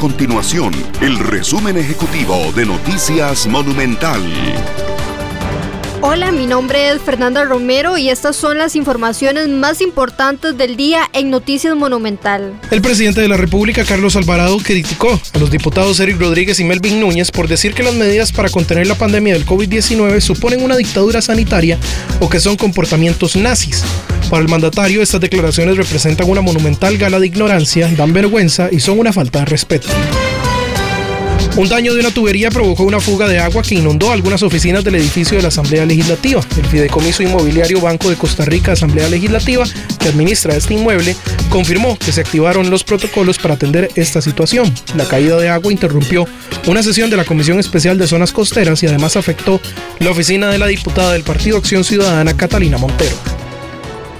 continuación el resumen ejecutivo de Noticias Monumental. Hola, mi nombre es Fernanda Romero y estas son las informaciones más importantes del día en Noticias Monumental. El presidente de la República, Carlos Alvarado, criticó a los diputados Eric Rodríguez y Melvin Núñez por decir que las medidas para contener la pandemia del COVID-19 suponen una dictadura sanitaria o que son comportamientos nazis. Para el mandatario, estas declaraciones representan una monumental gala de ignorancia, dan vergüenza y son una falta de respeto. Un daño de una tubería provocó una fuga de agua que inundó algunas oficinas del edificio de la Asamblea Legislativa. El Fideicomiso Inmobiliario Banco de Costa Rica Asamblea Legislativa, que administra este inmueble, confirmó que se activaron los protocolos para atender esta situación. La caída de agua interrumpió una sesión de la Comisión Especial de Zonas Costeras y además afectó la oficina de la diputada del Partido Acción Ciudadana, Catalina Montero.